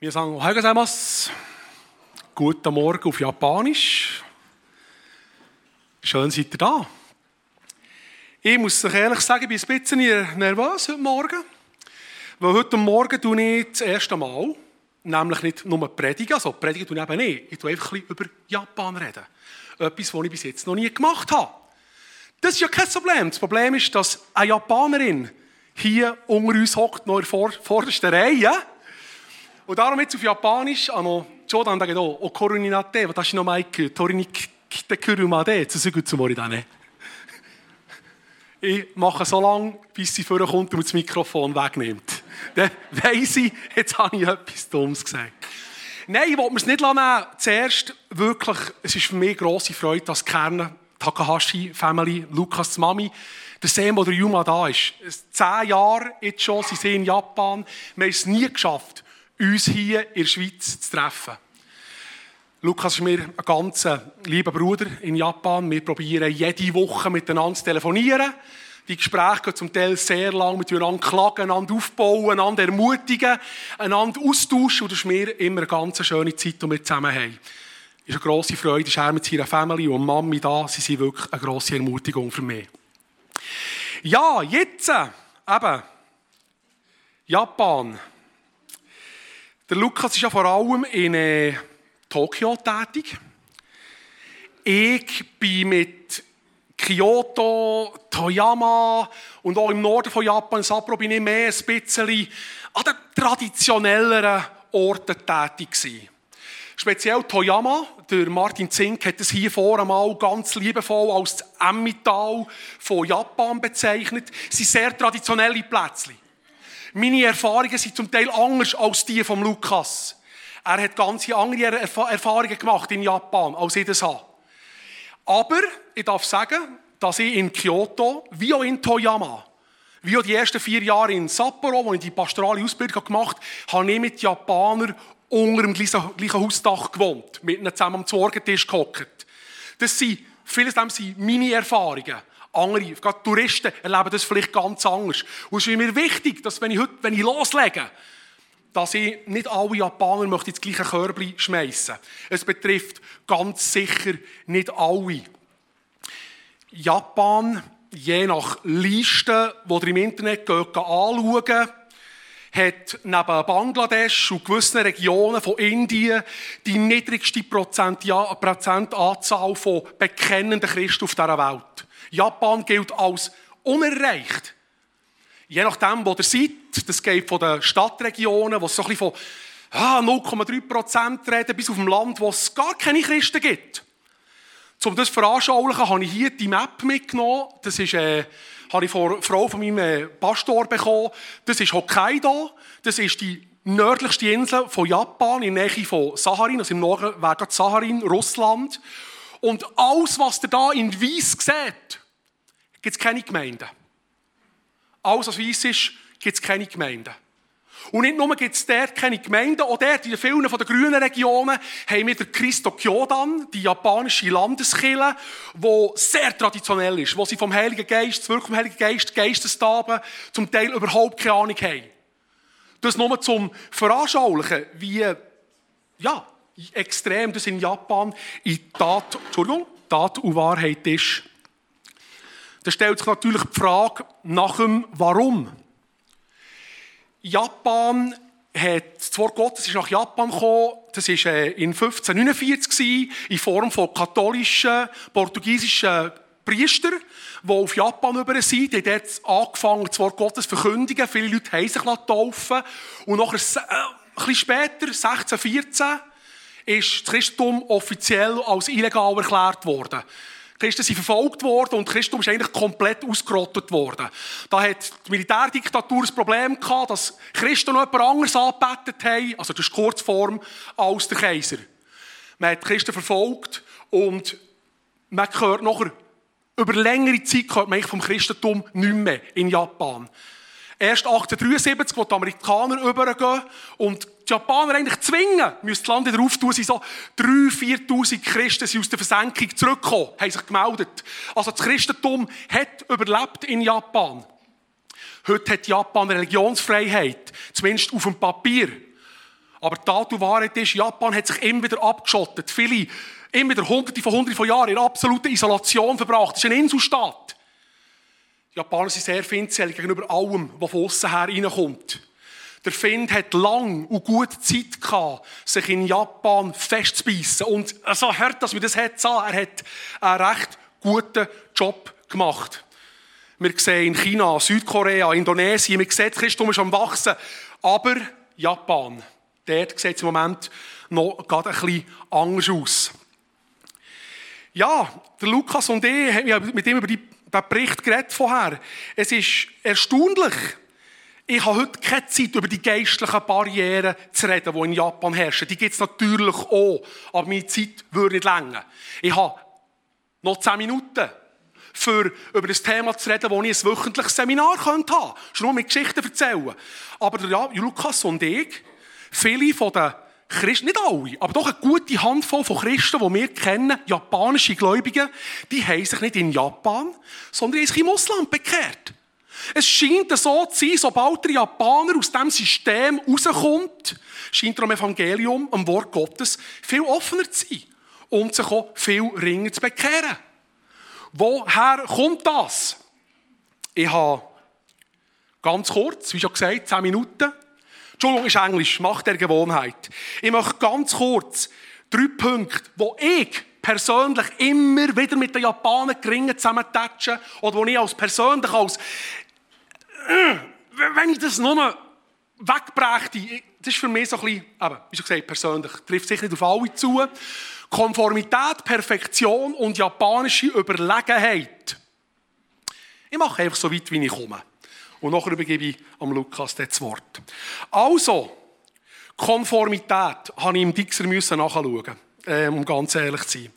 Wir sagen Ohayou gozaimasu. Guten Morgen auf Japanisch. Schön seid ihr da. Ich muss euch ehrlich sagen, ich bin ein bisschen nervös heute Morgen. Weil heute Morgen tue ich das erste Mal, nämlich nicht nur predigen, also predigen tue ich eben nicht. Ich tue einfach ein bisschen über Japan reden. Etwas, was ich bis jetzt noch nie gemacht habe. Das ist ja kein Problem. Das Problem ist, dass eine Japanerin hier unter uns hockt, noch in der vordersten Reihe. Und darum jetzt auf Japanisch, ah, ano, Jodan da geht auch, ni koruninate, watashi no maiku, tori ni kite kuru made, tsusugu zu da ne. Ich mache so lange, bis sie vorher kommt und das Mikrofon wegnimmt. Dann weiss ich, jetzt habe ich etwas Dummes gesagt. Nein, ich wollte mir es nicht lassen. Zuerst wirklich, es ist für mich grosse Freude, dass Kern, Takahashi, Family, Lukas, Mami, der Sam, der Yuma da ist. Zehn Jahre jetzt schon, sie sind in Japan. Wir haben es nie geschafft, uns hier in der Schweiz zu treffen. Lukas ist mir ein ganz lieber Bruder in Japan. Wir probieren jede Woche miteinander zu telefonieren. Die Gespräche gehen zum Teil sehr lang, wir einander klagen, einander aufbauen, einander ermutigen, einander austauschen. Und das ist mir immer eine ganz schöne Zeit, die wir zusammen haben. Es ist eine grosse Freude, ist mit seiner Familie und Mami da. Sie sind wirklich eine grosse Ermutigung für mich. Ja, jetzt eben Japan. Der Lukas ist ja vor allem in äh, Tokio tätig. Ich bin mit Kyoto, Toyama und auch im Norden von Japan, Sapporo, bin ich mehr ein bisschen an den traditionelleren Orten tätig gewesen. Speziell Toyama, der Martin Zink hat es hier vor einmal ganz liebevoll als das Emmental von Japan bezeichnet. Es sind sehr traditionelle Plätzchen. Meine Erfahrungen sind zum Teil anders als die von Lukas. Er hat ganz andere Erfahrungen gemacht in Japan, als ich das habe. Aber ich darf sagen, dass ich in Kyoto, wie auch in Toyama, wie auch die ersten vier Jahre in Sapporo, wo ich die pastorale Ausbildung gemacht habe, habe ich mit Japanern unter dem gleichen Hausdach gewohnt, mit ihnen zusammen am Zorgentisch gehockt. Das sind, vieles dem sind meine Erfahrungen. Andere, gerade Touristen, erleben das vielleicht ganz anders. Und es ist mir wichtig, dass wenn ich heute, wenn ich loslege, dass ich nicht alle Japaner möchte ins gleiche Körbchen schmeißen. Es betrifft ganz sicher nicht alle. Japan, je nach Liste, die ihr im Internet geht, anschauen, hat neben Bangladesch und gewissen Regionen von Indien die niedrigste Prozentanzahl von bekennenden Christen auf dieser Welt. Japan gilt als unerreicht. Je nachdem, wo ihr seid, das geht von den Stadtregionen, wo es so ein bisschen von ah, 0,3 reden, bis auf dem Land, wo es gar keine Christen gibt. Um das zu veranschaulichen, habe ich hier die Map mitgenommen. Das ist, äh, habe ich von Frau von meinem äh, Pastor bekommen. Das ist Hokkaido. Das ist die nördlichste Insel von Japan, in der Nähe von Saharin. Also im Norden wäre das Saharin, Russland. Und alles, was ihr da in Weiss seht, gibt es keine Gemeinden. Alles, was weiss ist, gibt es keine Gemeinden. Und nicht nur gibt es dort keine Gemeinden, auch dort in vielen von den grünen Regionen haben wir den Christo Kyodan, die japanische Landeskirche, die sehr traditionell ist, wo sie vom Heiligen Geist, Wirken vom Heiligen Geist, Geistestaben zum Teil überhaupt keine Ahnung haben. Das nur zum Veranschaulichen, wie, ja, extrem das in Japan in Tat, Entschuldigung, Tat und Wahrheit ist. Da stellt sich natürlich die Frage nach dem Warum. Japan hat, das Wort Gottes ist nach Japan gekommen, das war äh, in 1549 in Form von katholischen, portugiesischen Priester, die auf Japan über sind. Die haben dort angefangen, das Wort Gottes zu verkündigen. Viele Leute haben sich taufen Und nachher, äh, ein bisschen später, 1614, ist das Christentum offiziell als illegal erklärt worden. Christen sind verfolgt worden und Christentum ist eigentlich komplett ausgerottet worden. Da hat die Militärdiktatur das Problem gehabt, dass Christen noch jemand anderes angebetet haben, also das ist Kurzform, als der Kaiser. Man hat Christen verfolgt und man hört nachher, über längere Zeit hört man vom Christentum nicht mehr in Japan. Erst 1873, wo die Amerikaner übergehen und die Japaner eigentlich zwingen, müssen das Land wieder auftun, sind so 3.000, 4.000 Christen sind aus der Versenkung zurückgekommen, haben sich gemeldet. Also das Christentum hat überlebt in Japan. Heute hat Japan Religionsfreiheit, zumindest auf dem Papier. Aber die Tat und Wahrheit ist, Japan hat sich immer wieder abgeschottet. Viele, immer wieder hunderte von hunderten von Jahren in absoluter Isolation verbracht. Es ist ein Inselstaat. Die Japaner sind sehr findselig gegenüber allem, was von außen her reinkommt. Der Find hat lang und gut Zeit gehabt, sich in Japan festzubeissen. Und so hört, dass wir das hat, er hat einen recht guten Job gemacht. Wir sehen in China, Südkorea, Indonesien, wir sehen, das Christentum ist am Wachsen. Aber Japan, dort sieht es im Moment noch gerade ein bisschen anders aus. Ja, der Lukas und ich haben mit ihm über den Bericht geredet vorher. Es ist erstaunlich. Ich habe heute keine Zeit, über die geistlichen Barrieren zu reden, die in Japan herrschen. Die gibt es natürlich auch, aber meine Zeit würde nicht länger. Ich habe noch zehn Minuten für über das Thema zu reden, wo ich ein wöchentliches Seminar haben könnte. Schon nur mit Geschichten erzählen. Aber der Lukas und ich, viele von den Christen, nicht alle, aber doch eine gute Handvoll von Christen, die wir kennen, japanische Gläubige, die haben sich nicht in Japan, sondern in Ausland bekehrt. Es scheint so zu sein, sobald der Japaner aus diesem System rauskommt, scheint er am Evangelium, am Wort Gottes, viel offener zu sein und sich auch viel ringer zu bekehren. Woher kommt das? Ich habe ganz kurz, wie schon gesagt, 10 Minuten. Entschuldigung, ist Englisch, Macht der Gewohnheit. Ich möchte ganz kurz drei Punkte, wo ich persönlich immer wieder mit den Japanern geringen zusammentatschen oder wo ich als persönlich als wenn ich das nur wegbrächte, das ist für mich so ein bisschen, eben, wie schon gesagt, persönlich, trifft sich nicht auf alle zu. Konformität, Perfektion und japanische Überlegenheit. Ich mache einfach so weit, wie ich komme. Und nachher übergebe ich am Lukas das Wort. Also, Konformität habe ich im Dixer nachschauen, ähm, um ganz ehrlich zu sein.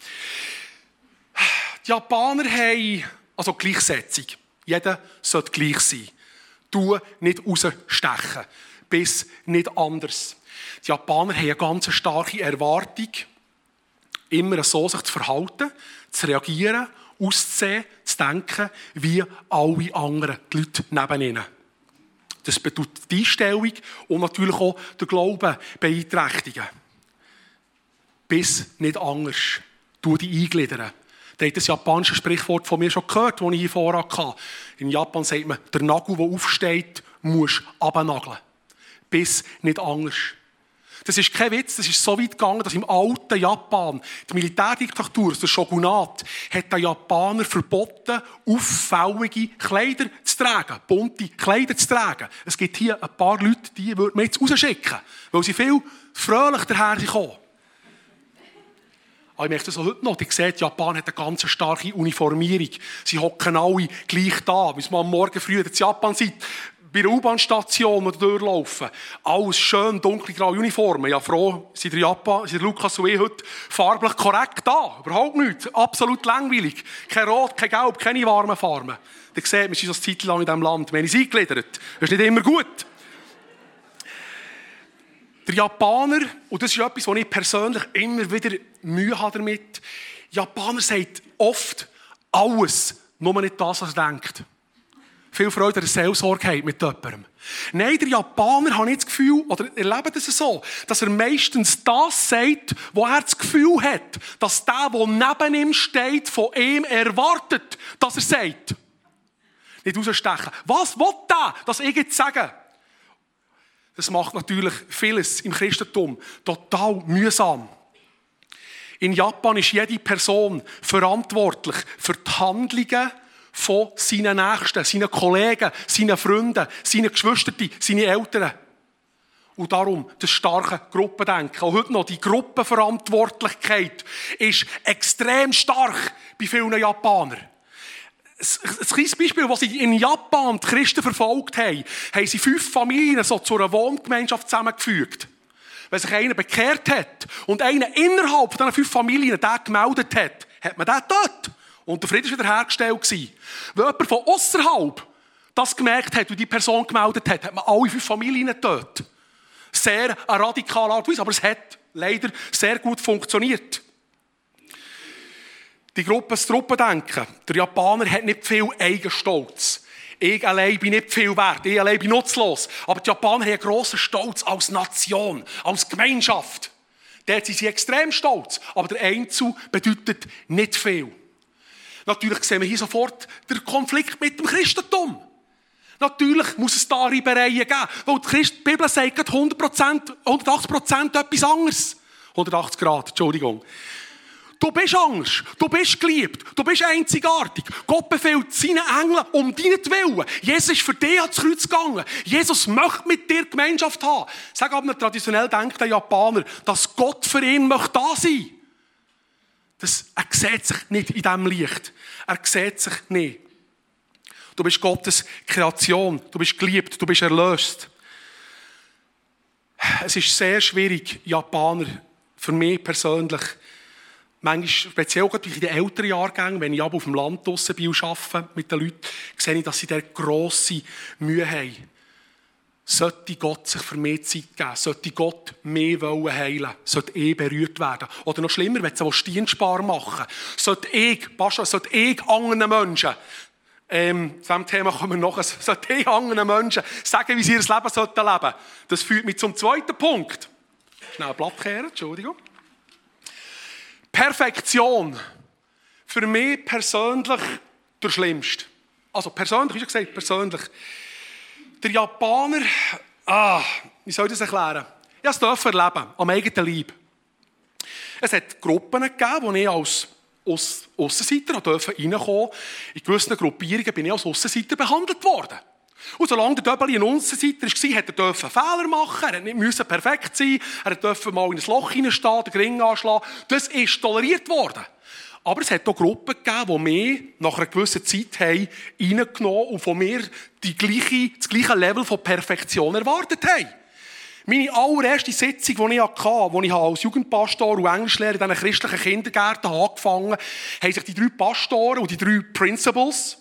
Die Japaner haben, also Gleichsetzung. Jeder sollte gleich sein. Du nicht rausstechen. Bis nicht anders. Die Japaner haben eine ganz starke Erwartung immer so sich zu verhalten, zu reagieren, auszusehen, zu denken, wie alle anderen, die Leute neben ihnen. Das bedeutet die Einstellung und natürlich auch den Glauben beeinträchtigen. Bis nicht anders. Du dich eingliedern. Da hat das japanische Sprichwort von mir schon gehört, das ich hier vorher hatte. In Japan sagt man, der Nagel, der aufsteht, muss abnageln. Bis nicht anders. Das ist kein Witz, das ist so weit gegangen, dass im alten Japan, die Militärdiktatur, der Shogunat, hat den Japaner verboten, auffällige Kleider zu tragen, bunte Kleider zu tragen. Es gibt hier ein paar Leute, die würde man jetzt rausschicken, weil sie viel fröhlich daherkommen. Ich merke das auch heute noch. Ihr seht, Japan hat eine ganz starke Uniformierung. Sie hocken alle gleich da. Wie man am Morgen früh in Japan sieht, bei der U-Bahn-Station durchlaufen. Alles schön dunkelgraue Uniformen. Ja, froh sind Japan, sind Lukas und ich heute farblich korrekt da. Überhaupt nichts. Absolut langweilig. Kein Rot, kein Gelb, keine warmen Farben. Ihr seht, wir sind schon eine Zeit lang in diesem Land. Wir haben uns eingegliedert. Das ist nicht immer gut. Der Japaner, und das ist etwas, wo ich persönlich immer wieder Mühe habe damit, Japaner sagt oft alles, nur nicht das, was er denkt viel Freude an der Seelsorge mit jemandem. Nein, der Japaner hat nicht das Gefühl, oder erlebt es so, dass er meistens das sagt, wo er das Gefühl hat, dass der, der neben ihm steht, von ihm erwartet, dass er sagt. Nicht rausstechen. Was will der, dass ich jetzt sage? Das macht natürlich vieles im Christentum total mühsam. In Japan ist jede Person verantwortlich für die Handlungen von seinen Nächsten, seinen Kollegen, seinen Freunden, seinen Geschwistern, seinen Eltern. Und darum das starke Gruppendenken. Auch heute noch die Gruppenverantwortlichkeit ist extrem stark bei vielen Japanern. Ein kleines Beispiel, was sie in Japan die Christen verfolgt haben, haben sie fünf Familien so zu einer Wohngemeinschaft zusammengefügt. Wenn sich einer bekehrt hat und einer innerhalb dieser fünf Familien den gemeldet hat, hat man den dort und der Frieden war wiederhergestellt. Wenn jemand von außerhalb das gemerkt hat und die Person gemeldet hat, hat man alle fünf Familien getötet. Sehr eine radikale Art und Weise, aber es hat leider sehr gut funktioniert. Die Gruppe, das Truppendenken. Der Japaner hat nicht viel Eigenstolz. Ich allein bin nicht viel wert, ich allein bin nutzlos. Aber die Japaner haben einen grossen Stolz als Nation, als Gemeinschaft. Dort sind sie extrem stolz, aber der Einzel bedeutet nicht viel. Natürlich sehen wir hier sofort den Konflikt mit dem Christentum. Natürlich muss es da Reibereien geben, weil die, Christ die Bibel sagt 100%, 180% etwas anderes. 180 Grad, Entschuldigung. Du bist anders, du bist geliebt, du bist einzigartig. Gott befiehlt seinen Engeln um Willen. Jesus ist für dich ans Kreuz gegangen. Jesus möchte mit dir Gemeinschaft haben. Sag aber traditionell denkt der Japaner, dass Gott für ihn möchte da sein. Das, er sieht sich nicht in diesem Licht. Er sieht sich nicht. Du bist Gottes Kreation. Du bist geliebt. Du bist erlöst. Es ist sehr schwierig, Japaner, für mich persönlich, manchmal, speziell in den älteren Jahrgängen, wenn ich aber auf dem Land draussen bin und arbeite mit den Leuten, sehe ich, dass sie dort grosse Mühe haben. Sollte Gott sich für mehr Zeit geben, sollte Gott mehr heilen sollte eh berührt werden. Oder noch schlimmer, wenn sie Dienstbar machen sollte ich, Pascha, sollte ich anderen Menschen, ähm, zu diesem Thema kommen wir noch, sollte ich anderen Menschen sagen, wie sie ihr Leben leben sollten. Das führt mich zum zweiten Punkt. Schnell Blatt kehren, Entschuldigung. Perfektion. Für mich persönlich der Schlimmste. Also persönlich, wie schon gesagt, persönlich. Der Japaner, ah, wie soll ich das erklären? Ich durfte es erleben, am eigenen Leib. Es hat Gruppen gegeben, wo ich als Aussenseiter reinkommen durfte. In gewissen Gruppierungen bin ich als Aussenseiter behandelt worden. Und solange der Döbeli ein Aussenseiter war, hat er Fehler machen er nicht perfekt sein, er durfte mal in ein Loch hineinstehen, den Ring anschlagen. Das ist toleriert worden. Aber es hat auch Gruppen gegeben, die mich nach einer gewissen Zeit haben reingenommen und von mir die gleiche, das gleiche Level von Perfektion erwartet haben. Meine allererste Sitzung, die ich hatte, als ich als Jugendpastor und Englischlehrer in diesen christlichen Kindergärten angefangen habe, haben sich die drei Pastoren und die drei Principals,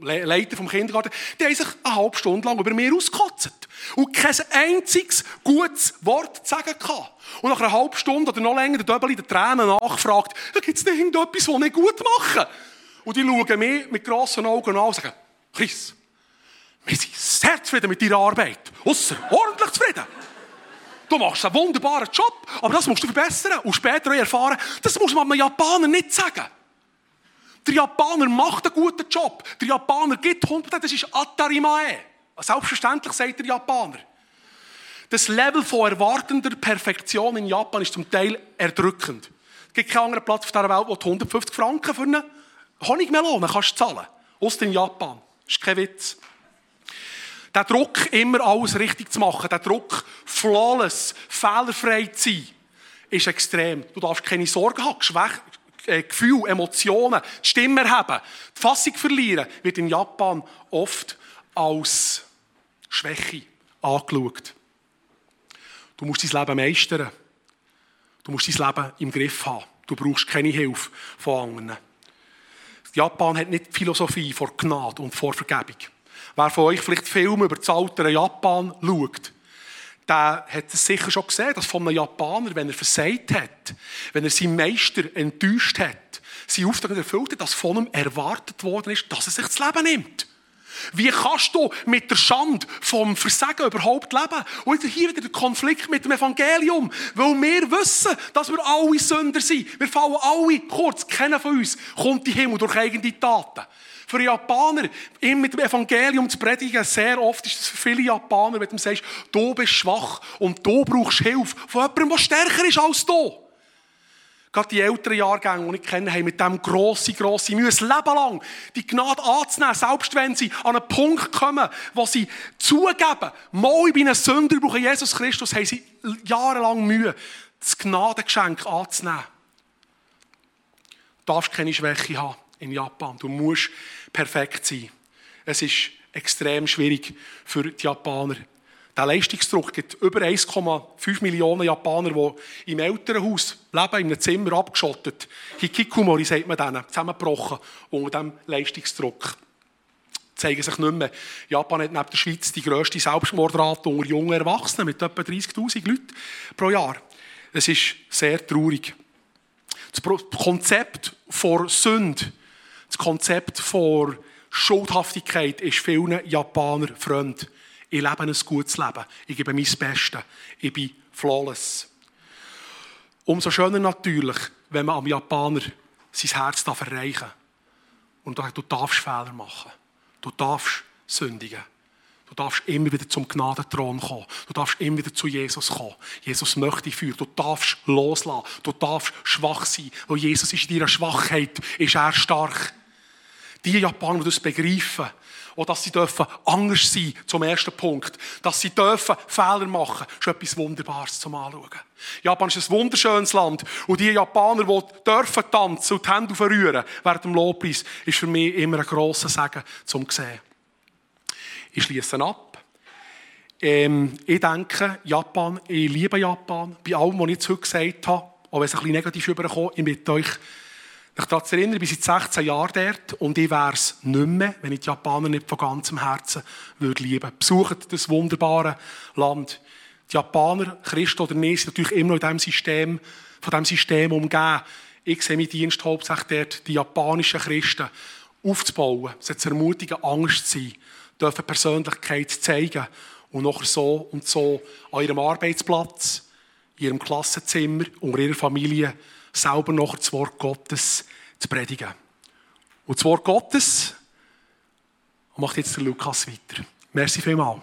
Leiter vom Kindergarten, die haben sich eine halbe Stunde lang über mir ausgekotzt. Und kein einziges gutes Wort zu sagen gehabt. Und nach einer halben Stunde oder noch länger der Döbel in den Tränen nachfragt, gibt es denn irgendetwas, das ich gut mache? Und die schauen mich mit grossen Augen an und sagen, Chris, wir sind sehr zufrieden mit deiner Arbeit. Außerordentlich zufrieden. Du machst einen wunderbaren Job, aber das musst du verbessern. Und später erfahren, das muss man einem Japaner nicht sagen. Der Japaner macht einen guten Job. Der Japaner gibt 100%, das ist Atarimae. Selbstverständlich sagt der Japaner. Das Level von erwartender Perfektion in Japan ist zum Teil erdrückend. Es gibt keinen anderen Platz auf dieser Welt, wo du 150 Franken für eine Honigmelone kannst zahlen. Außer in Japan. Das ist kein Witz. Der Druck, immer alles richtig zu machen, der Druck, flawless, fehlerfrei zu sein, ist extrem. Du darfst keine Sorgen haben, äh, Gefühle, Emotionen, die Stimme erheben, die Fassung verlieren, wird in Japan oft als Schwäche angeschaut. Du musst dein Leben meistern. Du musst dein Leben im Griff haben. Du brauchst keine Hilfe von anderen. Japan hat nicht die Philosophie vor Gnade und vor Vergebung. Wer von euch vielleicht Filme über das altere Japan schaut, der hat es sicher schon gesehen, dass von einem Japaner, wenn er versagt hat, wenn er seinen Meister enttäuscht hat, sein Auftrag nicht erfüllt hat, dass von ihm erwartet worden ist, dass er sich das Leben nimmt. Wie kannst du mit der Schande vom Versagen überhaupt leben? Und hier wieder der Konflikt mit dem Evangelium. Weil wir wissen, dass wir alle Sünder sind. Wir fallen alle kurz. Keiner von uns kommt in Himmel durch eigene Taten. Für Japaner, ihm mit dem Evangelium zu predigen, sehr oft ist es für viele Japaner, wenn du sagst, du bist schwach und du brauchst Hilfe von jemandem, der stärker ist als du. Gerade die älteren Jahrgänge, die ich kenne, haben mit dem grosse, grosse Mühe, ein Leben lang die Gnade anzunehmen, selbst wenn sie an einen Punkt kommen, wo sie zugeben, mal, ich bin ein Sünder, ich brauche Jesus Christus, haben sie jahrelang Mühe, das Gnadengeschenk anzunehmen. Du darfst keine Schwäche haben in Japan. Du musst perfekt sein. Es ist extrem schwierig für die Japaner. Der Leistungsdruck gibt über 1,5 Millionen Japaner, die im Elternhaus leben, in einem Zimmer abgeschottet. Hikikomori sagt man denen, zusammengebrochen unter diesem Leistungsdruck. Zeigen sich nicht mehr. Japan hat neben der Schweiz die grösste Selbstmordrate unter jungen Erwachsenen mit etwa 30.000 Leuten pro Jahr. Es ist sehr traurig. Das Konzept vor Sünde, das Konzept vor Schuldhaftigkeit ist vielen Japanern fremd. Ich lebe ein gutes Leben. Ich gebe mein Bestes. Ich bin flawless. Umso schöner natürlich, wenn man am Japaner sein Herz erreichen darf. Und du darfst Fehler machen. Du darfst sündigen. Du darfst immer wieder zum Gnadenthron kommen. Du darfst immer wieder zu Jesus kommen. Jesus möchte führen. Du darfst loslassen. Du darfst schwach sein. Weil Jesus ist in deiner Schwachheit, ist er stark. Die Japaner, die das begreifen, und dass sie dürfen anders sein zum ersten Punkt, dass sie dürfen Fehler machen, ist etwas Wunderbares zum Anschauen. Japan ist ein wunderschönes Land und die Japaner, die dürfen tanzen und die Hände verrühren während dem Lobpreis, ist für mich immer ein grosser Segen zum sehen. Ich schließe ab. Ähm, ich denke, Japan, ich liebe Japan. Bei allem, was ich jetzt heute gesagt habe, auch wenn es ein bisschen negativ überkommt, ich bitte euch, ich daran zu erinnern, ich bin seit 16 Jahren dort und ich wäre es nicht mehr, wenn ich die Japaner nicht von ganzem Herzen würde lieben. Besucht das wunderbare Land. Die Japaner, Christen oder nicht, sind natürlich immer noch in diesem System, von diesem System umgeben. Ich sehe meinen Dienst hauptsächlich dort, die japanischen Christen aufzubauen, sie zu ermutigen, Angst zu sein, dürfen Persönlichkeit zeigen und nachher so und so an ihrem Arbeitsplatz, in ihrem Klassenzimmer, unter ihrer Familie selber noch das Wort Gottes zu predigen. Und das Wort Gottes macht jetzt der Lukas weiter. Merci vielmals.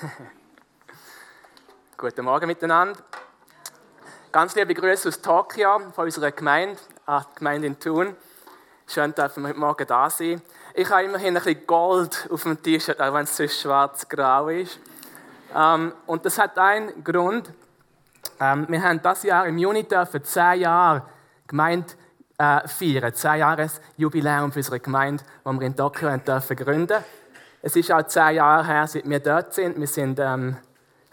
Guten Morgen miteinander. Ganz liebe Grüße aus Tokio von unserer Gemeinde, die Gemeinde in Thun. Schön, dass wir heute Morgen da sein. Ich habe immerhin ein bisschen Gold auf dem T-Shirt, auch wenn es sonst schwarz-grau ist. Ähm, und das hat einen Grund. Ähm, wir haben das Jahr im Juni dürfen zehn Jahre Gemeinde äh, feiern, zehn Jahres Jubiläum für unsere Gemeinde, die wir in Tokio dürfen gründen. Es ist auch zehn Jahre her, seit wir dort sind. Wir sind ähm,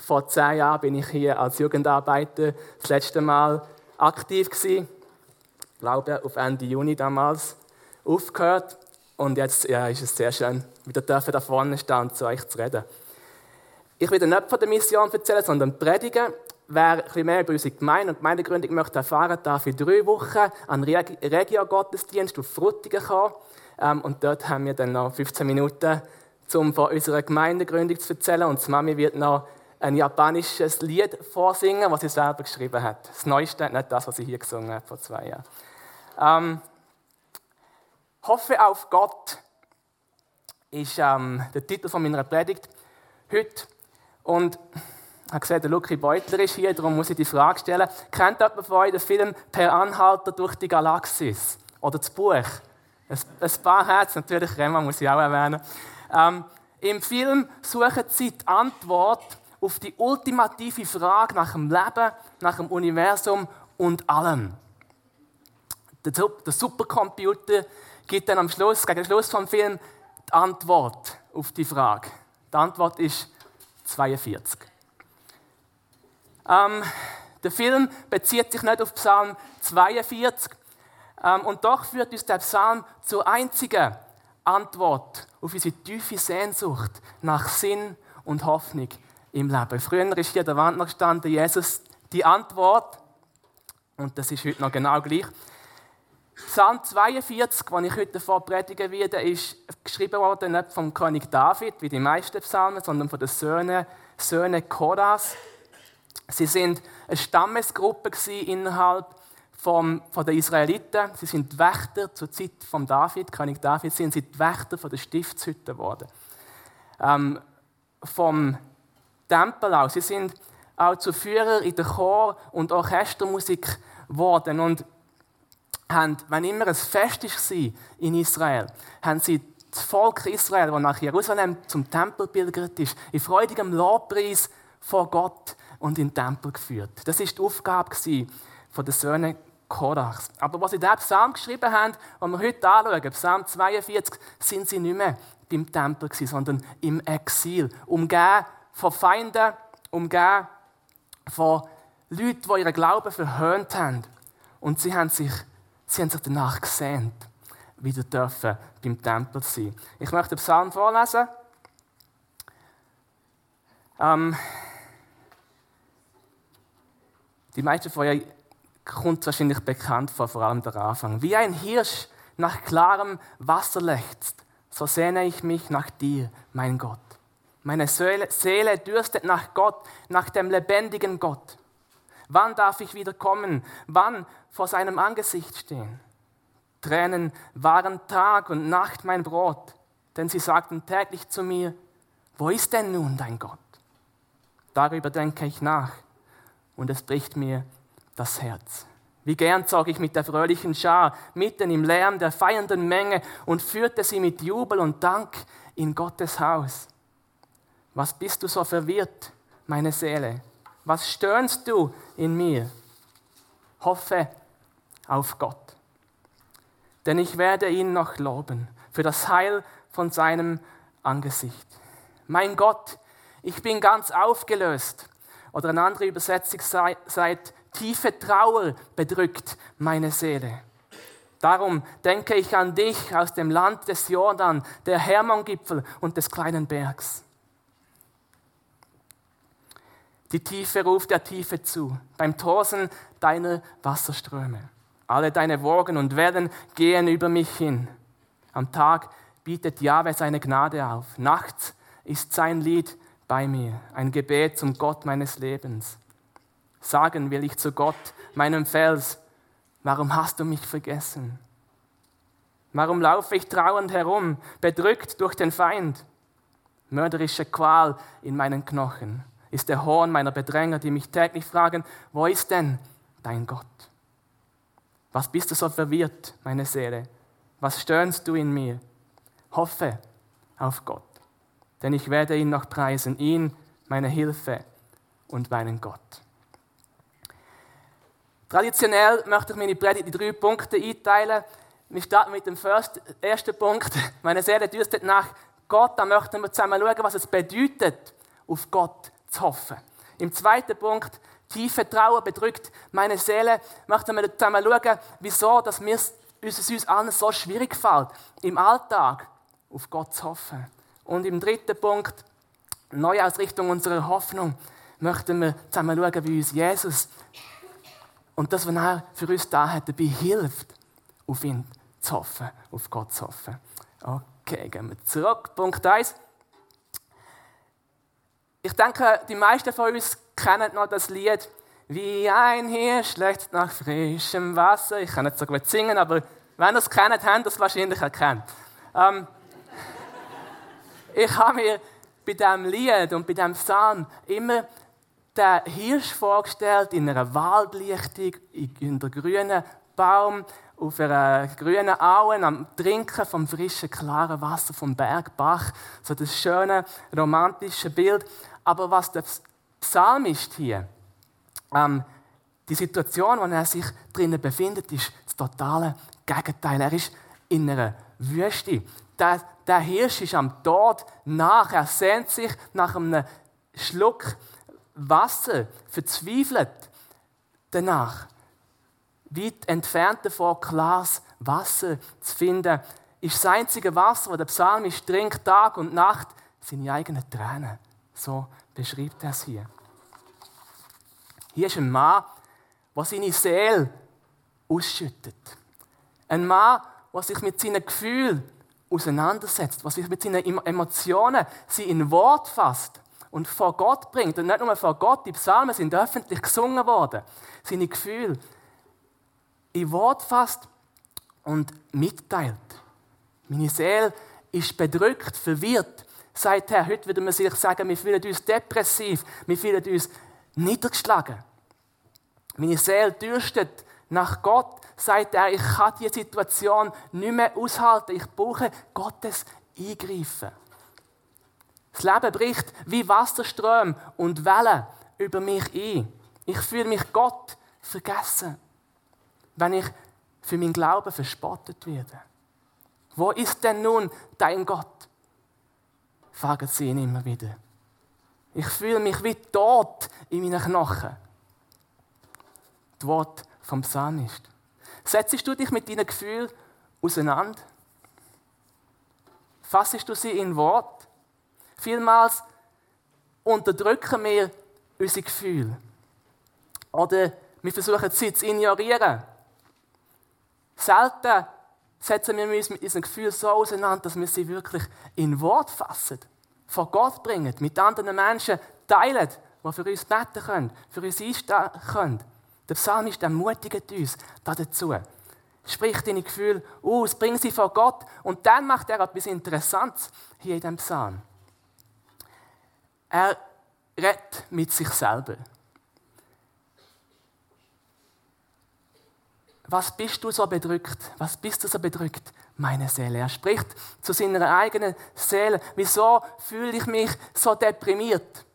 vor zehn Jahren bin ich hier als Jugendarbeiter das letzte Mal aktiv gewesen. Ich glaube, auf Ende Juni damals aufgehört. Und jetzt ja, ist es sehr schön, wieder da vorne stehen und zu euch zu reden. Ich will nicht von der Mission erzählen, sondern predigen. Wer bisschen mehr über unsere Gemeinde und Gemeindegründung möchte erfahren, darf in drei Wochen an Regio-Gottesdienst auf Frutigen kommen. Ähm, und dort haben wir dann noch 15 Minuten, um von unserer Gemeindegründung zu erzählen. Und die Mami wird noch ein japanisches Lied vorsingen, was sie selber geschrieben hat. Das Neueste, nicht das, was sie hier gesungen hat vor zwei Jahren. Ähm, Hoffe auf Gott ist ähm, der Titel von meiner Predigt heute. Und ich habe gesehen, der Lucky Beutler ist hier, darum muss ich die Frage stellen. Kennt jemand von euch den Film Per Anhalter durch die Galaxis? Oder das Buch? Ein, paar Herzen, natürlich, Rema muss ich auch erwähnen. Ähm, Im Film suchen sie die Antwort auf die ultimative Frage nach dem Leben, nach dem Universum und allem. Der Supercomputer gibt dann am Schluss, gegen den Schluss vom Film, die Antwort auf die Frage. Die Antwort ist 42. Ähm, der Film bezieht sich nicht auf Psalm 42 ähm, und doch führt uns der Psalm zur einzigen Antwort auf unsere tiefe Sehnsucht nach Sinn und Hoffnung im Leben. Früher ist hier der Wand noch gestanden, Jesus die Antwort und das ist heute noch genau gleich. Psalm 42, den ich heute davor predigen werde, ist geschrieben worden nicht vom König David, wie die meisten Psalmen, sondern von den Söhnen, Söhnen Koras. Sie sind eine Stammesgruppe innerhalb vom, von den Israeliten. Sie sind Wächter zur Zeit von David, König David, sind sie die Wächter von der Stiftshütte geworden. Ähm, vom Tempel aus. Sie sind auch zu Führer in der Chor- und Orchestermusik geworden. Und haben, wenn immer ein Fest war in Israel, haben sie das Volk Israel, das nach Jerusalem zum Tempel pilgert ist, in freudigem Lobpreis vor Gott und in den Tempel geführt. Das ist die Aufgabe von den Söhnen Korachs. Aber was sie diesem Psalm geschrieben haben, was wir heute anschauen, Psalm 42, sind sie nicht mehr beim Tempel sondern im Exil. Umgeben von Feinden, umgeben von Leuten, die ihren Glauben verhöhnt haben. Und sie haben sich Sie haben sich danach gesehnt, wieder dürfen beim Tempel sein. Ich möchte den Psalm vorlesen. Ähm, Die meisten von euch kommt wahrscheinlich bekannt vor, vor allem der Anfang. Wie ein Hirsch nach klarem Wasser lechzt, so sehne ich mich nach dir, mein Gott. Meine Seele, dürstet nach Gott, nach dem lebendigen Gott. Wann darf ich wieder kommen? Wann vor seinem Angesicht stehen? Tränen waren Tag und Nacht mein Brot, denn sie sagten täglich zu mir, wo ist denn nun dein Gott? Darüber denke ich nach und es bricht mir das Herz. Wie gern zog ich mit der fröhlichen Schar mitten im Lärm der feiernden Menge und führte sie mit Jubel und Dank in Gottes Haus. Was bist du so verwirrt, meine Seele? Was stöhnst du in mir? Hoffe auf Gott. Denn ich werde ihn noch loben für das Heil von seinem Angesicht. Mein Gott, ich bin ganz aufgelöst. Oder eine andere Übersetzung sagt, tiefe Trauer bedrückt meine Seele. Darum denke ich an dich aus dem Land des Jordan, der Hermongipfel und des kleinen Bergs. Die Tiefe ruft der Tiefe zu, beim Tosen deiner Wasserströme. Alle deine Wogen und Wellen gehen über mich hin. Am Tag bietet Jahwe seine Gnade auf. Nachts ist sein Lied bei mir, ein Gebet zum Gott meines Lebens. Sagen will ich zu Gott, meinem Fels, warum hast du mich vergessen? Warum laufe ich trauernd herum, bedrückt durch den Feind? Mörderische Qual in meinen Knochen ist der Horn meiner Bedränger, die mich täglich fragen, wo ist denn dein Gott? Was bist du so verwirrt, meine Seele? Was stöhnst du in mir? Hoffe auf Gott, denn ich werde ihn noch preisen, ihn, meine Hilfe und meinen Gott. Traditionell möchte ich meine Predigt in drei Punkte einteilen. Wir starten mit dem ersten Punkt. Meine Seele dürstet nach Gott. Da möchten wir zusammen schauen, was es bedeutet, auf Gott zu hoffen. Im zweiten Punkt, tiefe Trauer bedrückt meine Seele, möchten wir zusammen schauen, wieso dass mir es uns allen so schwierig fällt, im Alltag auf Gott zu hoffen. Und im dritten Punkt, Neuausrichtung unserer Hoffnung, möchten wir zusammen schauen, wie uns Jesus und das, was er für uns da hat, dabei hilft, auf ihn zu hoffen, auf Gott zu hoffen. Okay, gehen wir zurück. Punkt 1. Ich denke, die meisten von uns kennen noch das Lied Wie ein Hirsch schlägt nach frischem Wasser. Ich kann nicht so gut singen, aber wenn ihr es kennt, habt ihr es wahrscheinlich erkannt. Ähm, ich habe mir bei diesem Lied und bei diesem Psalm immer den Hirsch vorgestellt in einer Waldlichtung, in der grünen Baum, auf einer grünen Aue, am Trinken vom frischen, klaren Wasser vom Bergbach. So das schöne, romantische Bild. Aber was der Psalmist hier, ähm, die Situation, in der er sich drinnen befindet, ist das totale Gegenteil. Er ist in einer Wüste. Der, der Hirsch ist am Tod nach. Er sehnt sich nach einem Schluck Wasser, verzweifelt danach. Weit entfernt davon, klares Wasser zu finden, ist das einzige Wasser, das der Psalmist trinkt, Tag und Nacht, seine eigenen Tränen. So beschreibt er es hier. Hier ist ein Mann, der seine Seele ausschüttet. Ein Mann, der sich mit seinen Gefühlen auseinandersetzt, der sich mit seinen Emotionen sie in Wort fasst und vor Gott bringt. Und nicht nur vor Gott, die Psalmen sind öffentlich gesungen worden. Seine Gefühle in Wort fasst und mitteilt. Meine Seele ist bedrückt, verwirrt, sagt er, heute würde man sich sagen, wir fühlen uns depressiv, wir fühlen uns niedergeschlagen. Meine Seele dürstet nach Gott, sagt er, ich kann diese Situation nicht mehr aushalten, ich brauche Gottes Eingreifen. Das Leben bricht wie Wasserströme und Wellen über mich ein. Ich fühle mich Gott vergessen, wenn ich für meinen Glauben verspottet werde. Wo ist denn nun dein Gott? Fragen sie ihn immer wieder. Ich fühle mich wie tot in meinen Knochen. Das Wort vom Psalmist. Setzest du dich mit deinen Gefühlen auseinander? Fassest du sie in Wort? Vielmals unterdrücken wir unsere Gefühle. Oder Wir versuchen sie zu ignorieren. Selten setzen wir uns mit unseren Gefühlen so auseinander, dass wir sie wirklich in Wort fassen, vor Gott bringen, mit anderen Menschen teilen, die für uns beten können, für uns einstehen können. Der Psalmist ermutigt uns dazu. Sprich deine Gefühle aus, bring sie vor Gott und dann macht er etwas Interessantes hier in diesem Psalm. Er redet mit sich selber. Was bist du so bedrückt? Was bist du so bedrückt, meine Seele? Er spricht zu seiner eigenen Seele. Wieso fühle ich mich so deprimiert?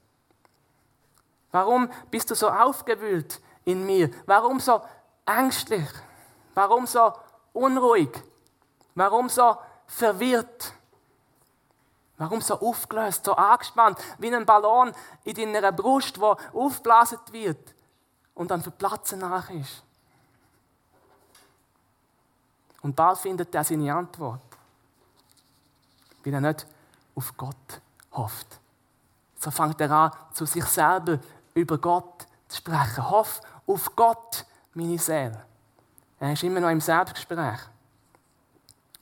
Warum bist du so aufgewühlt in mir? Warum so ängstlich? Warum so unruhig? Warum so verwirrt? Warum so aufgelöst, so angespannt, wie ein Ballon in deiner Brust, wo aufgeblasen wird und dann verplatzen nach ist? Und bald findet er seine Antwort, weil er nicht auf Gott hofft. So fängt er an, zu sich selber über Gott zu sprechen. Hoff auf Gott, meine Seele. Er ist immer noch im Selbstgespräch.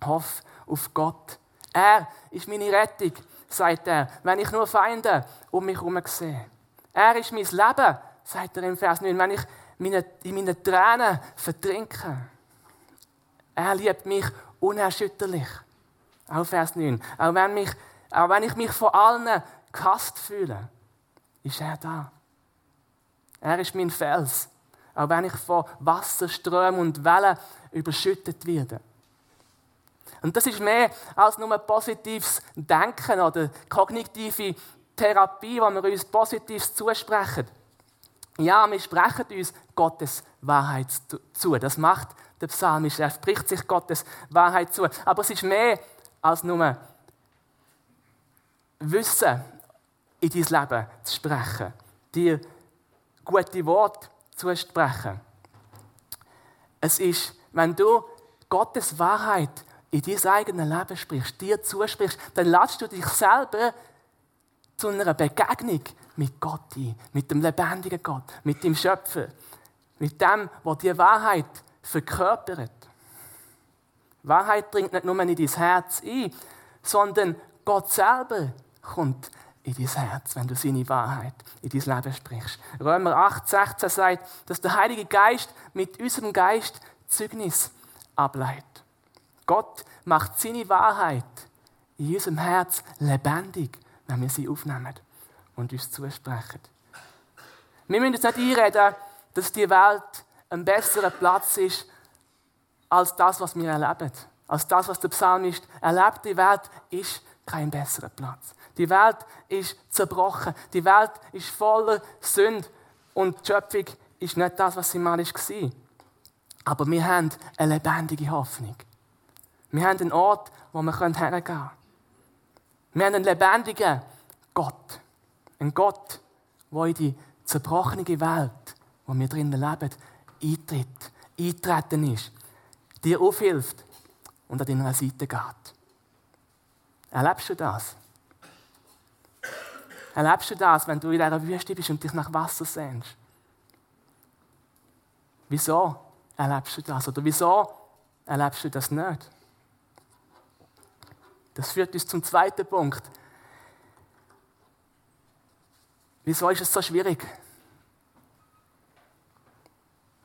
Hoff auf Gott. Er ist meine Rettung, sagt er, wenn ich nur Feinde um mich herum sehe. Er ist mein Leben, sagt er im Vers 9, wenn ich meine, in meinen Tränen vertrinke. Er liebt mich unerschütterlich. Auch Vers 9. Auch wenn, mich, auch wenn ich mich von allen gehasst fühle, ist er da. Er ist mein Fels. Auch wenn ich von Wasser, Strömen und Wellen überschüttet werde. Und das ist mehr als nur positives Denken oder kognitive Therapie, die wir uns Positives zusprechen. Ja, wir sprechen uns Gottes Wahrheit zu. Das macht der Psalmist. Er spricht sich Gottes Wahrheit zu. Aber es ist mehr als nur Wissen in dein Leben zu sprechen. Dir gute Worte zu sprechen. Es ist, wenn du Gottes Wahrheit in dein eigenes Leben sprichst, dir zusprichst, dann ladest du dich selber zu einer Begegnung mit Gott ein, mit dem lebendigen Gott, mit dem Schöpfer, mit dem, der die Wahrheit verkörpert. Wahrheit dringt nicht nur in dein Herz ein, sondern Gott selber kommt in dein Herz, wenn du seine Wahrheit in dein Leben sprichst. Römer 8, 16 sagt, dass der Heilige Geist mit unserem Geist Zeugnis ableitet. Gott macht seine Wahrheit in unserem Herz lebendig, wenn wir sie aufnehmen und uns zusprechen. Wir müssen uns nicht einreden, dass die Welt ein besserer Platz ist als das, was wir erleben. Als das, was der Psalmist erlebt. Die Welt ist kein besserer Platz. Die Welt ist zerbrochen. Die Welt ist voller Sünde. Und die Schöpfung ist nicht das, was sie mal war. Aber wir haben eine lebendige Hoffnung. Wir haben einen Ort, wo wir hergehen können. Wir haben einen lebendigen Gott. Ein Gott, der in die zerbrochene Welt, wo wir drinnen leben, eintritt, eintreten ist, dir aufhilft und an deiner Seite geht. Erlebst du das? Erlebst du das, wenn du in dieser Wüste bist und dich nach Wasser sehnst? Wieso erlebst du das? Oder wieso erlebst du das nicht? Das führt uns zum zweiten Punkt. Wieso ist es so schwierig,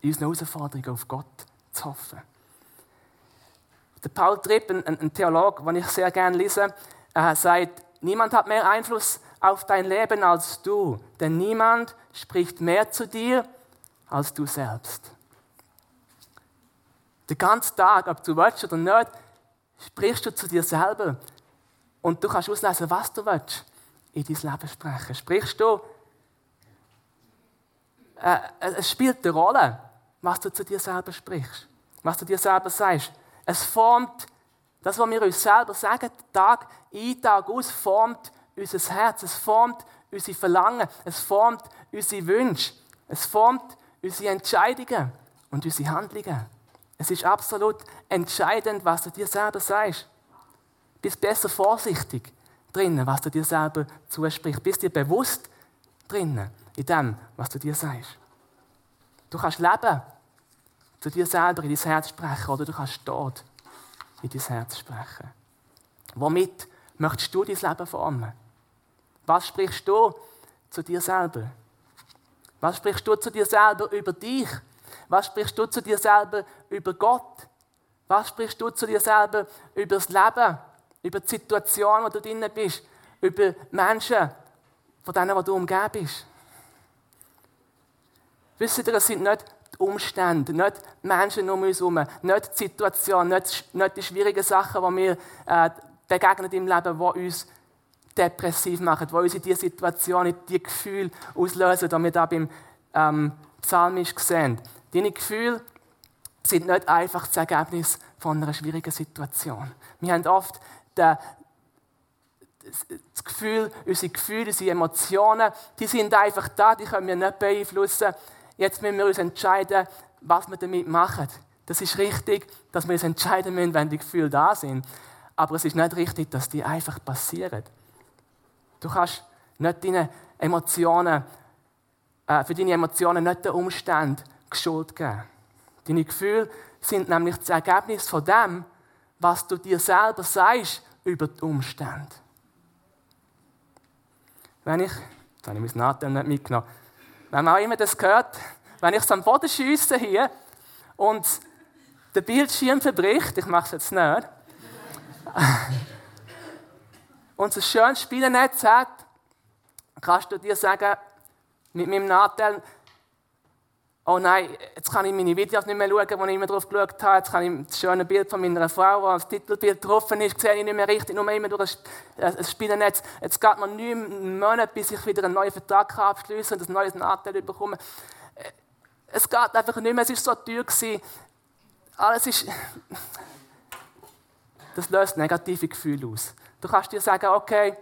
in unseren Herausforderungen auf Gott zu hoffen? Der Paul Tripp, ein, ein Theologe, den ich sehr gerne lese, äh, sagt, niemand hat mehr Einfluss auf dein Leben als du, denn niemand spricht mehr zu dir als du selbst. Den ganzen Tag, ob du willst oder nicht, sprichst du zu dir selber. Und du kannst auslesen, was du willst in dein Leben sprechen. Sprichst du, es spielt eine Rolle, was du zu dir selber sprichst, was du dir selber sagst. Es formt, das, was wir uns selber sagen, Tag ein, Tag aus, formt unser Herz, es formt unsere Verlangen, es formt unsere Wünsche, es formt unsere Entscheidungen und unsere Handlungen. Es ist absolut entscheidend, was du dir selber sagst. Bist besser vorsichtig drinnen, was du dir selber zusprichst. Bist dir bewusst drinnen, in dem, was du dir sagst. Du kannst leben, zu dir selber in dein Herz sprechen oder du kannst Tod in dein Herz sprechen. Womit möchtest du dein Leben formen? Was sprichst du zu dir selber? Was sprichst du zu dir selber über dich? Was sprichst du zu dir selber über Gott? Was sprichst du zu dir selber über das Leben, über die Situation, wo du drin bist, über Menschen, von denen, wo du umgeben bist? Wisst ihr, es sind nicht die Umstände, nicht die Menschen um uns herum, nicht die Situation, nicht, nicht die schwierigen Sachen, die wir äh, begegnen im Leben, die uns depressiv machen, die uns in diese Situation, in diese Gefühle auslösen, die wir da beim ähm, Psalmisch sehen. Deine Gefühle sind nicht einfach das Ergebnis von einer schwierigen Situation. Wir haben oft den, das Gefühl, unsere Gefühle, unsere Emotionen, die sind einfach da, die können wir nicht beeinflussen. Jetzt müssen wir uns entscheiden, was wir damit machen. Das ist richtig, dass wir uns entscheiden müssen, wenn die Gefühle da sind. Aber es ist nicht richtig, dass die einfach passieren. Du kannst nicht deine Emotionen, äh, für deine Emotionen nicht den Umständen Schuld geben. Deine Gefühle sind nämlich das Ergebnis von dem, was du dir selber sagst über die Umstände. Wenn ich, jetzt habe ich mein Nadel nicht mitgenommen, wenn man auch immer das hört, wenn ich es am Boden schiesse hier und der Bildschirm verbricht, ich mache es jetzt nicht, und schönes Spielernetz hat, kannst du dir sagen, mit meinem Nadel, oh nein, jetzt kann ich meine Videos nicht mehr schauen, wo ich immer drauf geschaut habe. Jetzt kann ich das schöne Bild von meiner Frau, wo als Titelbild drauf ist, sehe ich nicht mehr richtig, nur immer durch ein Spielernetz. Jetzt geht man neun Monate, bis ich wieder einen neuen Vertrag abschließe und ein neues Nachteil bekomme. Äh, es geht einfach nicht mehr, es war so teuer. Gewesen. Alles ist... Das löst negative Gefühle aus. Du kannst dir sagen, okay,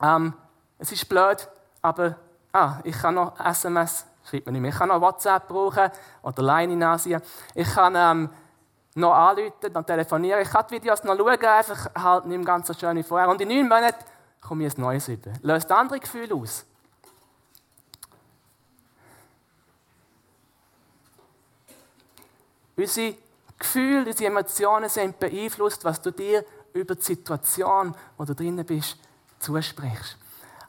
ähm, es ist blöd, aber ah, ich kann noch SMS schreibt man nicht mehr. Ich kann noch WhatsApp brauchen oder Line in Asien. Ich kann ähm, noch anrufen, dann telefonieren. Ich kann die Videos noch schauen, einfach halt nicht ganz so schön wie vorher. Und in neun Monaten komme ich ein neues über. Löst andere Gefühle aus. Unsere Gefühle, unsere Emotionen sind beeinflusst, was du dir über die Situation, wo du drinnen bist, zusprichst.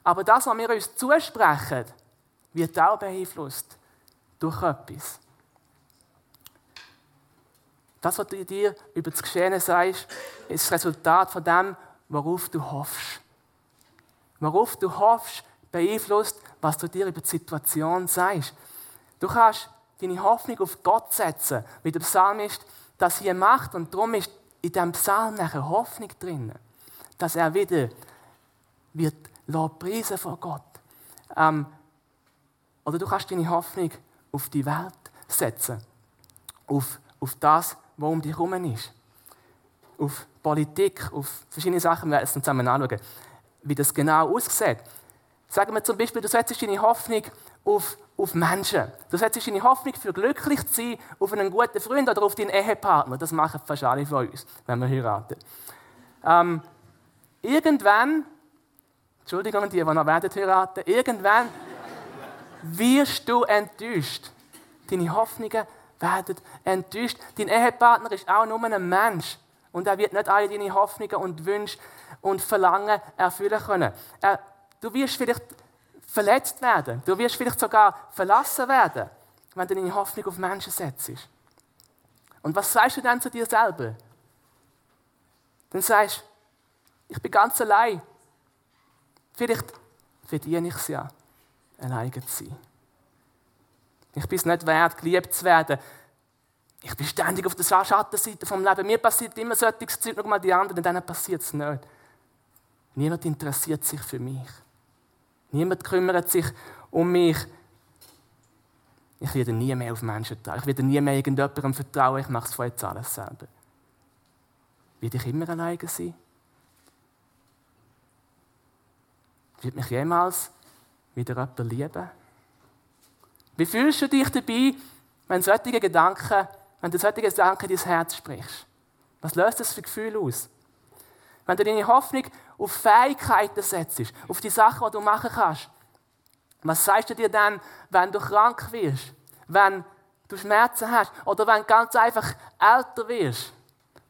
Aber das, was wir uns zusprechen, wird auch beeinflusst durch etwas. Das, was du dir über das Geschehen sagst, ist das Resultat von dem, worauf du hoffst. Worauf du hoffst, beeinflusst, was du dir über die Situation sagst. Du kannst deine Hoffnung auf Gott setzen, wie der Psalmist das hier macht. Und darum ist in diesem Psalm nachher Hoffnung drin, dass er wieder wird preisen von Gott. Ähm, oder du kannst deine Hoffnung auf die Welt setzen. Auf, auf das, was um dich herum ist. Auf Politik, auf verschiedene Sachen. Wir werden es zusammen anschauen, wie das genau aussieht. Sagen wir zum Beispiel, du setzt deine Hoffnung auf, auf Menschen. Du setzt deine Hoffnung für glücklich zu sein auf einen guten Freund oder auf deinen Ehepartner. Das machen fast alle von uns, wenn wir heiraten. Ähm, irgendwann, Entschuldigung, die, die noch werden heiraten, irgendwann wirst du enttäuscht. Deine Hoffnungen werden enttäuscht. Dein Ehepartner ist auch nur ein Mensch. Und er wird nicht alle deine Hoffnungen und Wünsche und Verlangen erfüllen können. Er, du wirst vielleicht verletzt werden. Du wirst vielleicht sogar verlassen werden, wenn du deine Hoffnung auf Menschen setzt. Und was sagst du dann zu dir selber? Dann sagst du, ich bin ganz allein. Vielleicht verdiene ich es ja alleine zu sein. Ich bin es nicht wert, geliebt zu werden. Ich bin ständig auf der Schattenseite vom Leben. Mir passiert immer solches Zeug, noch mal die anderen, denen passiert es nicht. Niemand interessiert sich für mich. Niemand kümmert sich um mich. Ich werde nie mehr auf Menschen trauen. Ich werde nie mehr irgendjemandem vertrauen. Ich mache es von jetzt alles selber. Werde ich immer alleine sein? Wird mich jemals wieder jemand lieben? Wie fühlst du dich dabei, wenn solche Gedanken, wenn du solche Gedanken dein Herz sprichst? Was löst das für Gefühle aus? Wenn du deine Hoffnung auf Fähigkeiten setzt, auf die Sachen, die du machen kannst, was sagst du dir dann, wenn du krank wirst? Wenn du Schmerzen hast oder wenn du ganz einfach älter wirst.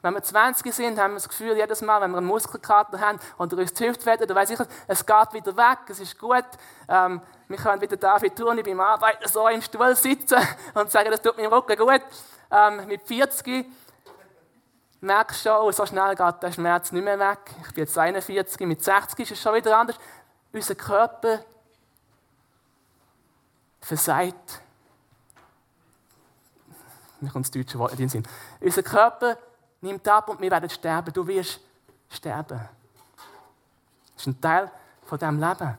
Wenn wir 20 sind, haben wir das Gefühl, jedes Mal, wenn wir einen Muskelkater haben oder uns die Hüfte wetten, dann weiss ich, es geht wieder weg, es ist gut. Ähm, wir können wieder David tun, beim Arbeiten so im Stuhl sitzen und sagen, das tut meinem Rücken gut. Ähm, mit 40 merkst du schon, so schnell geht der Schmerz nicht mehr weg. Ich bin jetzt 41, mit 60 ist es schon wieder anders. Unser Körper versagt. Mir kommt das deutsche Wort nicht in den Sinn. Unser Körper nimmt ab und wir werden sterben. Du wirst sterben. Das ist ein Teil von diesem Leben.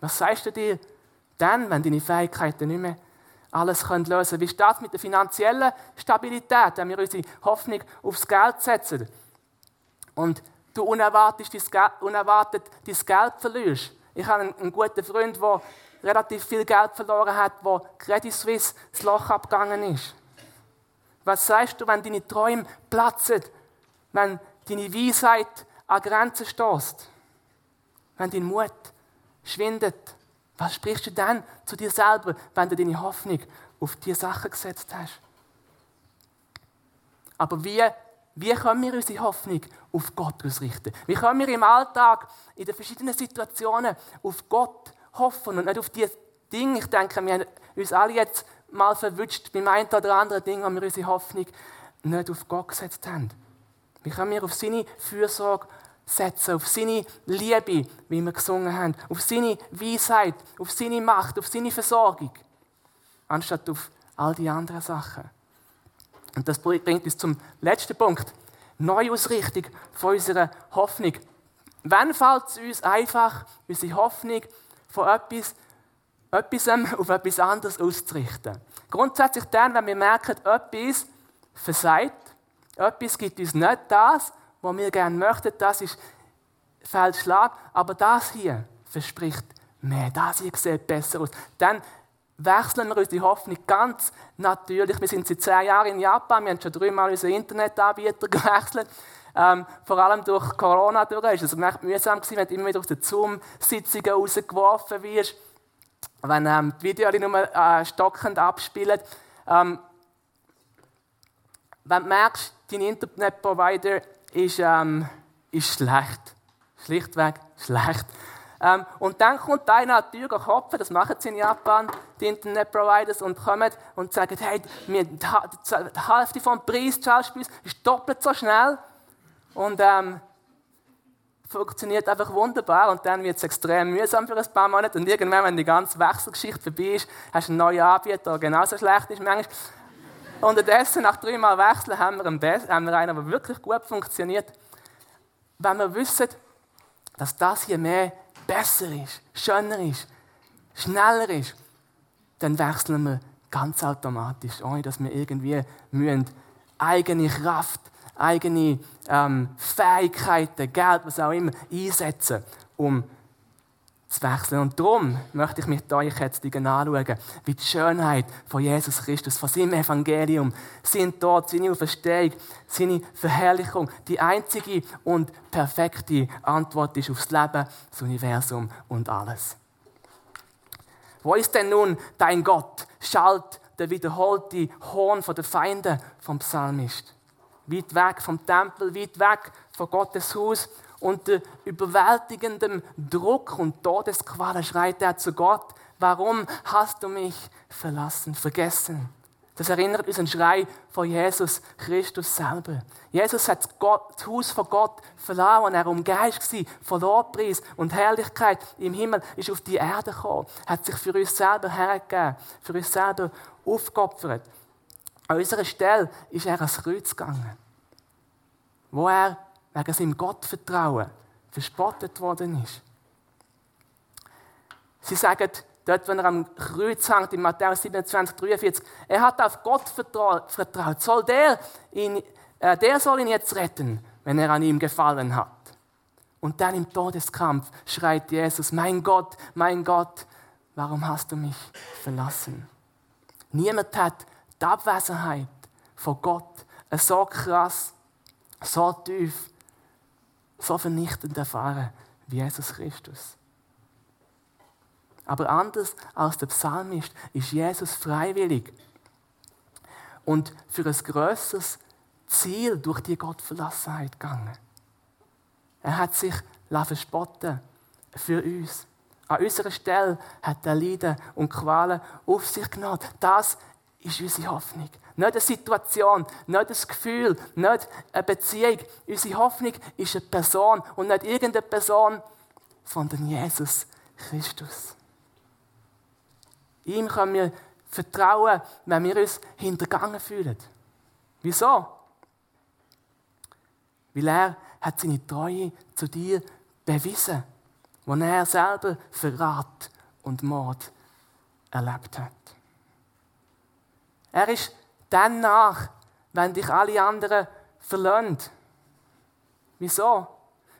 Was sagst du dir dann, wenn deine Fähigkeiten nicht mehr alles lösen können? Wie steht es mit der finanziellen Stabilität, wenn wir unsere Hoffnung aufs Geld setzen und du unerwartet dein Geld, unerwartet dein Geld verlierst? Ich habe einen, einen guten Freund, der relativ viel Geld verloren hat, wo Credit Suisse das Loch abgegangen ist. Was sagst du, wenn deine Träume platzen, wenn deine Weisheit an Grenzen stößt, wenn dein Mut schwindet? Was sprichst du dann zu dir selber, wenn du deine Hoffnung auf diese Sachen gesetzt hast? Aber wie, wie können wir unsere Hoffnung auf Gott ausrichten? Wie können wir im Alltag, in den verschiedenen Situationen auf Gott hoffen und nicht auf die Dinge? Ich denke, wir haben uns alle jetzt mal verwünscht beim einen oder anderen Ding, wo wir unsere Hoffnung nicht auf Gott gesetzt haben. Wie können wir auf seine Fürsorge setzen, auf seine Liebe, wie wir gesungen haben, auf seine Weisheit, auf seine Macht, auf seine Versorgung, anstatt auf all die anderen Sachen. Und das bringt uns zum letzten Punkt. Neuausrichtung von unserer Hoffnung. Wann fällt es uns einfach, unsere Hoffnung von etwas, etwas auf etwas anderes auszurichten? Grundsätzlich dann, wenn wir merken, etwas versagt, etwas gibt uns nicht das, was wir gerne möchten, das ist Fehlschlag, aber das hier verspricht mehr, das hier sieht besser aus. Dann wechseln wir unsere Hoffnung ganz natürlich. Wir sind seit zehn Jahren in Japan, wir haben schon dreimal unseren Internetanbieter gewechselt. Ähm, vor allem durch Corona durch ist es echt mühsam gewesen, wenn du immer wieder aus den Zoom-Sitzungen rausgeworfen wirst, wenn ähm, die Videos nur äh, stockend abspielen. Ähm, wenn du merkst, dein Internetprovider ist, ähm, ist schlecht. Schlichtweg schlecht. Ähm, und dann kommt einer an die Tür klopfen, das machen sie in Japan, die Internetproviders, und kommen und sagen, hey, wir, die Hälfte vom Preis, zahlst ist doppelt so schnell. Und ähm, funktioniert einfach wunderbar und dann wird es extrem mühsam für ein paar Monate und irgendwann, wenn die ganze Wechselgeschichte vorbei ist, hast du einen neuen Anbieter, der genauso schlecht ist manchmal. Unterdessen, nach dreimal Wechseln, haben wir, einen, haben wir einen, der wirklich gut funktioniert. Wenn wir wissen, dass das hier mehr besser ist, schöner ist, schneller ist, dann wechseln wir ganz automatisch, ohne dass wir irgendwie müssen, eigene Kraft, eigene ähm, Fähigkeiten, Geld, was auch immer, einsetzen, um zu wechseln. Und darum möchte ich mit euch jetzt anschauen, wie die Schönheit von Jesus Christus, von seinem Evangelium, sein Tod, seine Auferstehung, seine Verherrlichung, die einzige und perfekte Antwort ist aufs Leben, das Universum und alles. Wo ist denn nun dein Gott? Schallt der wiederholte Horn von den Feinden vom Psalmist. Weit weg vom Tempel, weit weg von Gottes Haus unter überwältigendem Druck und Todesqual schreit er zu Gott, warum hast du mich verlassen, vergessen? Das erinnert uns an den Schrei von Jesus Christus selber. Jesus hat das Haus von Gott verloren, er umgeist war von Lobpreis und Herrlichkeit im Himmel, ist auf die Erde gekommen, hat sich für uns selber hergegeben, für uns selber aufgeopfert. An unserer Stelle ist er ans Kreuz gegangen, wo er wegen seinem Gottvertrauen verspottet worden ist. Sie sagen dort, wenn er am Kreuz hängt, in Matthäus 27, 43, er hat auf Gott vertraut. Soll der, ihn, äh, der soll ihn jetzt retten, wenn er an ihm gefallen hat. Und dann im Todeskampf schreit Jesus, mein Gott, mein Gott, warum hast du mich verlassen? Niemand hat die Abwesenheit von Gott so krass, so tief so vernichtend erfahren wie Jesus Christus. Aber anders als der Psalmist ist Jesus freiwillig und für ein grösseres Ziel durch die Gottverlassenheit gegangen. Er hat sich verspotten für uns. An unserer Stelle hat er Leiden und Qualen auf sich genommen. Das ist unsere Hoffnung. Nicht eine Situation, nicht ein Gefühl, nicht eine Beziehung. Unsere Hoffnung ist eine Person und nicht irgendeine Person, sondern Jesus Christus. Ihm können wir vertrauen, wenn wir uns hintergangen fühlen. Wieso? Weil er hat seine Treue zu dir bewiesen, wo er selber Verrat und Mord erlebt hat. Er ist dann nach, wenn dich alle anderen verlassen. Wieso?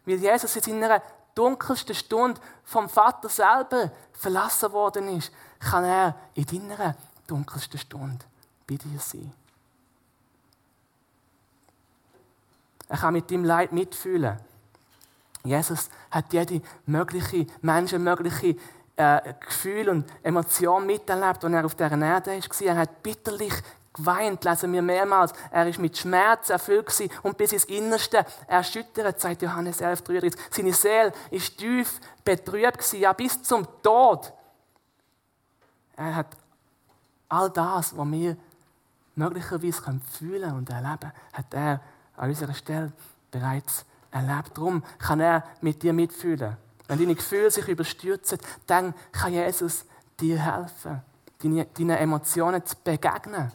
Weil Jesus in seiner dunkelsten Stunde vom Vater selber verlassen worden ist, kann er in deiner dunkelsten Stunde bei dir sein. Er kann mit deinem Leid mitfühlen. Jesus hat jede mögliche, menschenmögliche äh, Gefühl und Emotion miterlebt, als er auf dieser Erde war. Er hat bitterlich geweint, lesen wir mehrmals. Er ist mit Schmerz erfüllt und bis ins Innerste erschüttert, sagt Johannes 11, 33. Seine Seele ist tief betrübt ja bis zum Tod. Er hat all das, was wir möglicherweise fühlen und erleben können, hat er an unserer Stelle bereits erlebt. Darum kann er mit dir mitfühlen. Wenn deine Gefühle sich überstürzen, dann kann Jesus dir helfen, deinen Emotionen zu begegnen.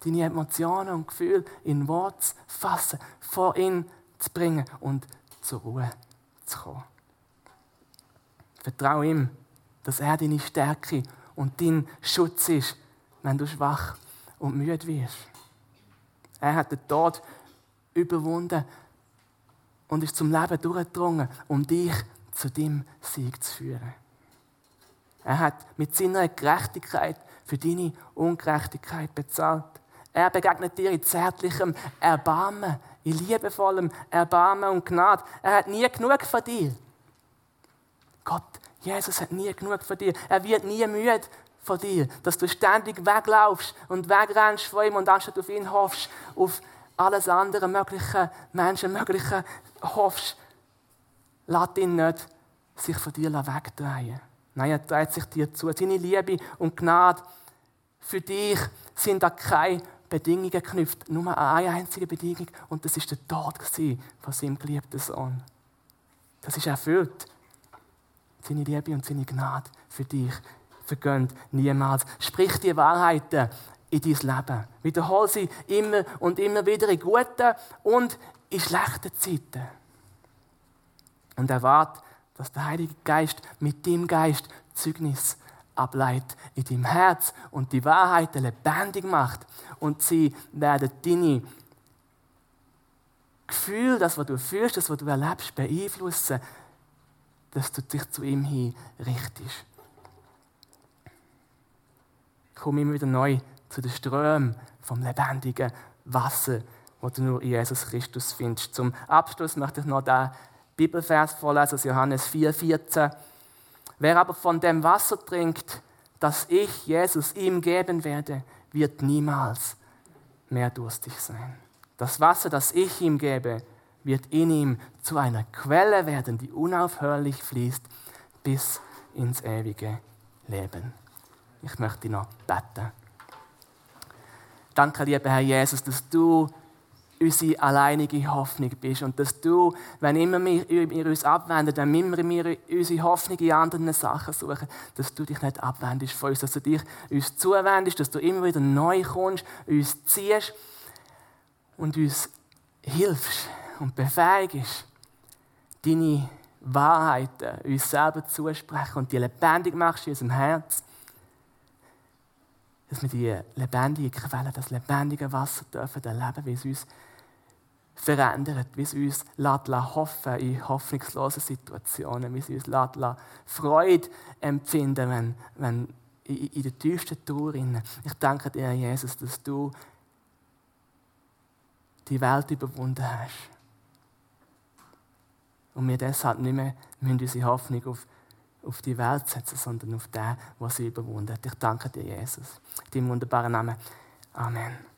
Deine Emotionen und Gefühle in Worte zu fassen, vor ihn zu bringen und zur Ruhe zu kommen. Vertraue ihm, dass er deine Stärke und dein Schutz ist, wenn du schwach und müde wirst. Er hat den Tod überwunden und ist zum Leben durchgedrungen, um dich zu dem Sieg zu führen. Er hat mit seiner Gerechtigkeit für deine Ungerechtigkeit bezahlt. Er begegnet dir in zärtlichem Erbarmen, in liebevollem Erbarmen und Gnade. Er hat nie genug von dir. Gott, Jesus hat nie genug von dir. Er wird nie müde von dir, dass du ständig weglaufst und wegrennst von ihm und anstatt auf ihn hoffst, auf alles andere mögliche Menschen, mögliche hoffst, lass ihn nicht sich von dir wegdrehen. Nein, er dreht sich dir zu. Seine Liebe und Gnade für dich sind da keine Bedingungen geknüpft. Nur eine einzige Bedingung und das ist der Tod von seinem geliebten Sohn. Das ist erfüllt. Seine Liebe und seine Gnade für dich vergönnt niemals. Sprich die Wahrheiten in dein Leben. Wiederhol sie immer und immer wieder in guten und in schlechten Zeiten. Und erwarte, dass der Heilige Geist mit dem Geist Zeugnis ableitet in deinem Herz und die Wahrheiten lebendig macht. Und sie werden deine Gefühle, das, was du fühlst, das, was du erlebst, beeinflussen, dass du dich zu ihm hin richtest. Komm immer wieder neu zu den Strömen vom lebendigen Wasser, wo du nur in Jesus Christus findest. Zum Abschluss möchte ich noch den Bibelvers vorlesen aus Johannes 4,14. Wer aber von dem Wasser trinkt, das ich, Jesus, ihm geben werde, wird niemals mehr durstig sein. Das Wasser, das ich ihm gebe, wird in ihm zu einer Quelle werden, die unaufhörlich fließt bis ins ewige Leben. Ich möchte noch beten. Danke, lieber Herr Jesus, dass du unsere alleinige Hoffnung bist. Und dass du, wenn immer wir, uns abwenden, wenn immer wir unsere Hoffnung in anderen Sachen suchen, dass du dich nicht abwendest von uns, dass du dich uns zuwendest, dass du immer wieder neu kommst, uns ziehst und uns hilfst und befähigst, deine Wahrheiten uns selber zusprechen und die lebendig machst in unserem Herz. Dass wir die lebendige Quelle, das lebendige Wasser dürfen erleben, wie es uns verändert, wie es uns lässt, hoffen in hoffnungslosen Situationen, wie es uns lässt, Freude empfinden, wenn, wenn in der tiefsten Trauer. Ich danke dir, Jesus, dass du die Welt überwunden hast. Und wir deshalb nicht mehr unsere Hoffnung auf auf die Welt setzen, sondern auf den, was sie überwunden hat. Ich danke dir, Jesus. In deinem wunderbaren Namen. Amen.